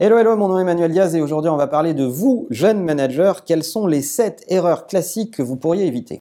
Hello, hello, mon nom est Emmanuel Diaz et aujourd'hui on va parler de vous, jeunes managers. Quelles sont les 7 erreurs classiques que vous pourriez éviter?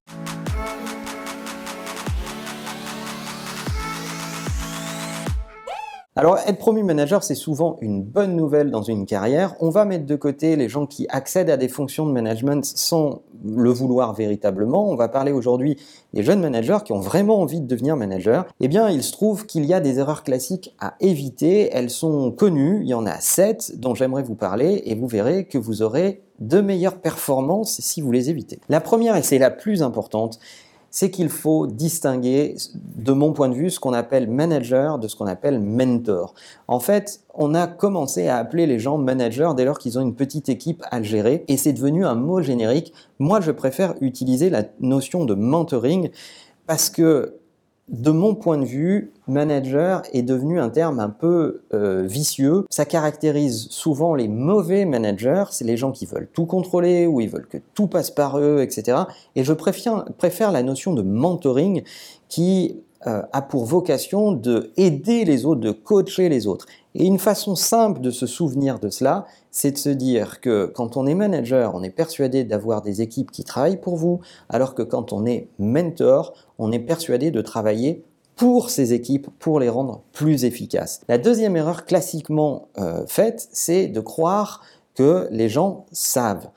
Alors, être promu manager, c'est souvent une bonne nouvelle dans une carrière. On va mettre de côté les gens qui accèdent à des fonctions de management sans le vouloir véritablement. On va parler aujourd'hui des jeunes managers qui ont vraiment envie de devenir manager. Eh bien, il se trouve qu'il y a des erreurs classiques à éviter. Elles sont connues. Il y en a sept dont j'aimerais vous parler et vous verrez que vous aurez de meilleures performances si vous les évitez. La première, et c'est la plus importante, c'est qu'il faut distinguer, de mon point de vue, ce qu'on appelle manager de ce qu'on appelle mentor. En fait, on a commencé à appeler les gens managers dès lors qu'ils ont une petite équipe à gérer, et c'est devenu un mot générique. Moi, je préfère utiliser la notion de mentoring parce que de mon point de vue, manager est devenu un terme un peu euh, vicieux. Ça caractérise souvent les mauvais managers, c'est les gens qui veulent tout contrôler ou ils veulent que tout passe par eux, etc. Et je préfère, la notion de mentoring qui a pour vocation de aider les autres, de coacher les autres. Et une façon simple de se souvenir de cela, c'est de se dire que quand on est manager, on est persuadé d'avoir des équipes qui travaillent pour vous, alors que quand on est mentor, on est persuadé de travailler pour ces équipes, pour les rendre plus efficaces. La deuxième erreur classiquement euh, faite, c'est de croire que les gens savent.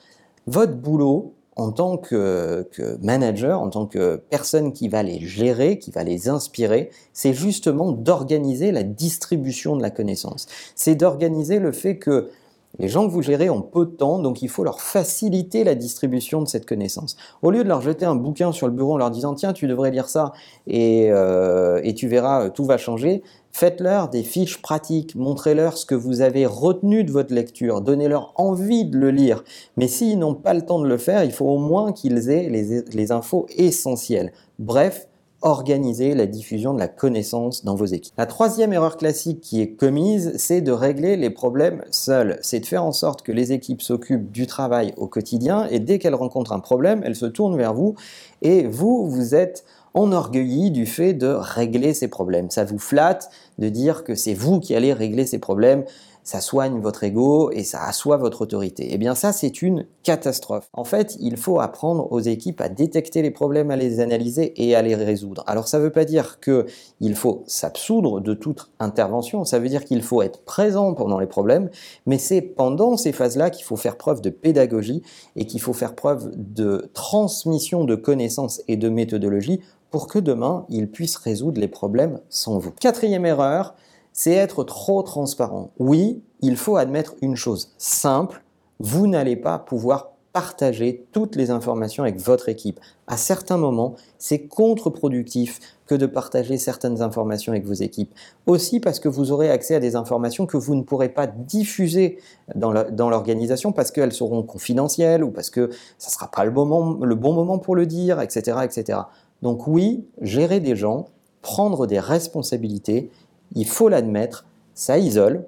Votre boulot, en tant que, manager, en tant que personne qui va les gérer, qui va les inspirer, c'est justement d'organiser la distribution de la connaissance. C'est d'organiser le fait que les gens que vous gérez ont peu de temps, donc il faut leur faciliter la distribution de cette connaissance. Au lieu de leur jeter un bouquin sur le bureau en leur disant tiens tu devrais lire ça et, euh, tu verras tout va changer, Faites-leur des fiches pratiques, montrez-leur ce que vous avez retenu de votre lecture, donnez-leur envie de le lire. Mais s'ils n'ont pas le temps de le faire, il faut au moins qu'ils aient les, les infos essentielles. Bref, organisez la diffusion de la connaissance dans vos équipes. La troisième erreur classique qui est commise, c'est de régler les problèmes seuls. C'est de faire en sorte que les équipes s'occupent du travail au quotidien et dès qu'elles rencontrent un problème, elles se tournent vers vous et vous, vous êtes enorgueilli du fait de régler ces problèmes. Ça vous flatte de dire que c'est vous qui allez régler ces problèmes, ça soigne votre ego et ça assoit votre autorité. Eh bien ça, c'est une catastrophe. En fait, il faut apprendre aux équipes à détecter les problèmes, à les analyser et à les résoudre. Alors ça ne veut pas dire qu'il faut s'absoudre de toute intervention, ça veut dire qu'il faut être présent pendant les problèmes, mais c'est pendant ces phases-là qu'il faut faire preuve de pédagogie et qu'il faut faire preuve de transmission de connaissances et de méthodologie pour que demain, ils puissent résoudre les problèmes sans vous. Quatrième erreur, c'est être trop transparent. Oui, il faut admettre une chose simple, vous n'allez pas pouvoir partager toutes les informations avec votre équipe. À certains moments, c'est contre-productif que de partager certaines informations avec vos équipes. Aussi parce que vous aurez accès à des informations que vous ne pourrez pas diffuser dans l'organisation parce qu'elles seront confidentielles ou parce que ça ne sera pas le bon, le bon moment pour le dire, etc., etc. Donc oui, gérer des gens, prendre des responsabilités, il faut l'admettre, ça isole.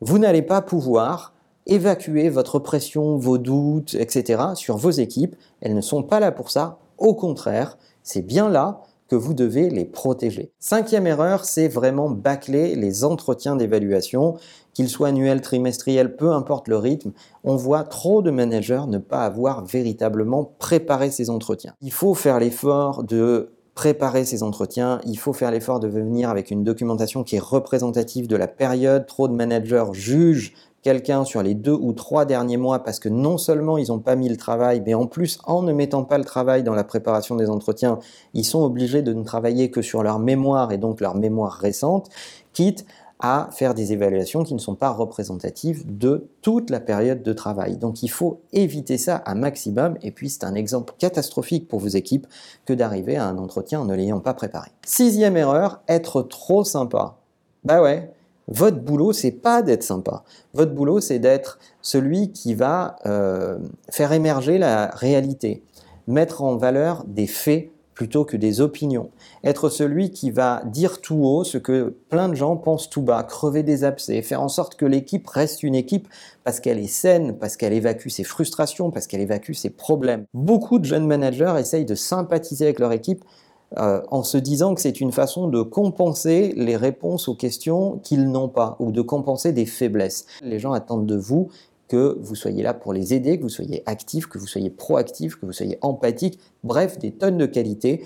Vous n'allez pas pouvoir évacuer votre pression, vos doutes, etc. sur vos équipes. Elles ne sont pas là pour ça. Au contraire, c'est bien là que vous devez les protéger. Cinquième erreur, c'est vraiment bâcler les entretiens d'évaluation, qu'ils soient annuels, trimestriels, peu importe le rythme. On voit trop de managers ne pas avoir véritablement préparé ces entretiens. Il faut faire l'effort de préparer ces entretiens, il faut faire l'effort de venir avec une documentation qui est représentative de la période. Trop de managers jugent quelqu'un sur les deux ou trois derniers mois parce que non seulement ils n'ont pas mis le travail, mais en plus, en ne mettant pas le travail dans la préparation des entretiens, ils sont obligés de ne travailler que sur leur mémoire et donc leur mémoire récente, quitte à faire des évaluations qui ne sont pas représentatives de toute la période de travail. Donc il faut éviter ça un maximum et puis c'est un exemple catastrophique pour vos équipes que d'arriver à un entretien en ne l'ayant pas préparé. Sixième erreur, être trop sympa. Bah ouais, votre boulot, c'est pas d'être sympa. Votre boulot, c'est d'être celui qui va euh, faire émerger la réalité, mettre en valeur des faits plutôt que des opinions. Être celui qui va dire tout haut ce que plein de gens pensent tout bas, crever des abcès, faire en sorte que l'équipe reste une équipe parce qu'elle est saine, parce qu'elle évacue ses frustrations, parce qu'elle évacue ses problèmes. Beaucoup de jeunes managers essayent de sympathiser avec leur équipe euh, en se disant que c'est une façon de compenser les réponses aux questions qu'ils n'ont pas ou de compenser des faiblesses. Les gens attendent de vous que vous soyez là pour les aider, que vous soyez actif, que vous soyez proactif, que vous soyez empathique, bref, des tonnes de qualités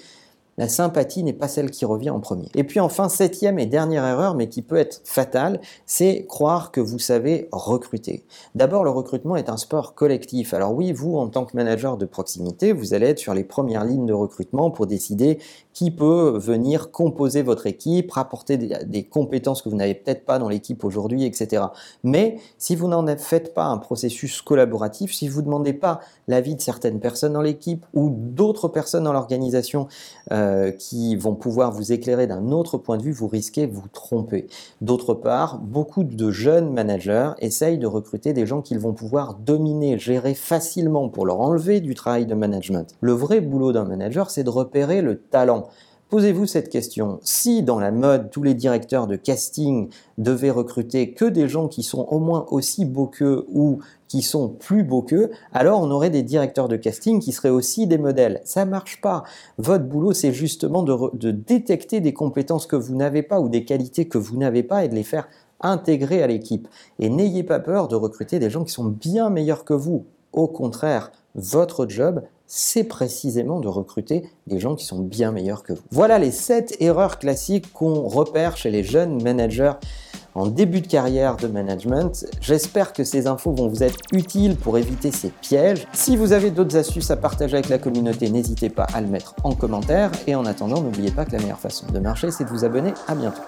la sympathie n'est pas celle qui revient en premier. Et puis enfin, septième et dernière erreur, mais qui peut être fatale, c'est croire que vous savez recruter. D'abord, le recrutement est un sport collectif. Alors oui, vous, en tant que manager de proximité, vous allez être sur les premières lignes de recrutement pour décider qui peut venir composer votre équipe, rapporter des, compétences que vous n'avez peut-être pas dans l'équipe aujourd'hui, etc. Mais si vous n'en faites pas un processus collaboratif, si vous ne demandez pas l'avis de certaines personnes dans l'équipe ou d'autres personnes dans l'organisation, euh, euh, qui vont pouvoir vous éclairer d'un autre point de vue, vous risquez de vous tromper. D'autre part, beaucoup de jeunes managers essayent de recruter des gens qu'ils vont pouvoir dominer, gérer facilement pour leur enlever du travail de management. Le vrai boulot d'un manager, c'est de repérer le talent. Posez-vous cette question. Si dans la mode, tous les directeurs de casting devaient recruter que des gens qui sont au moins aussi beaux qu'eux ou qui sont plus beaux qu'eux, alors on aurait des directeurs de casting qui seraient aussi des modèles. Ça marche pas. Votre boulot, c'est justement de détecter des compétences que vous n'avez pas ou des qualités que vous n'avez pas et de les faire intégrer à l'équipe. Et n'ayez pas peur de recruter des gens qui sont bien meilleurs que vous. Au contraire, votre job, c'est précisément de recruter des gens qui sont bien meilleurs que vous. Voilà les 7 erreurs classiques qu'on repère chez les jeunes managers en début de carrière de management. J'espère que ces infos vont vous être utiles pour éviter ces pièges. Si vous avez d'autres astuces à partager avec la communauté, n'hésitez pas à le mettre en commentaire. Et en attendant, n'oubliez pas que la meilleure façon de marcher, c'est de vous abonner. À bientôt.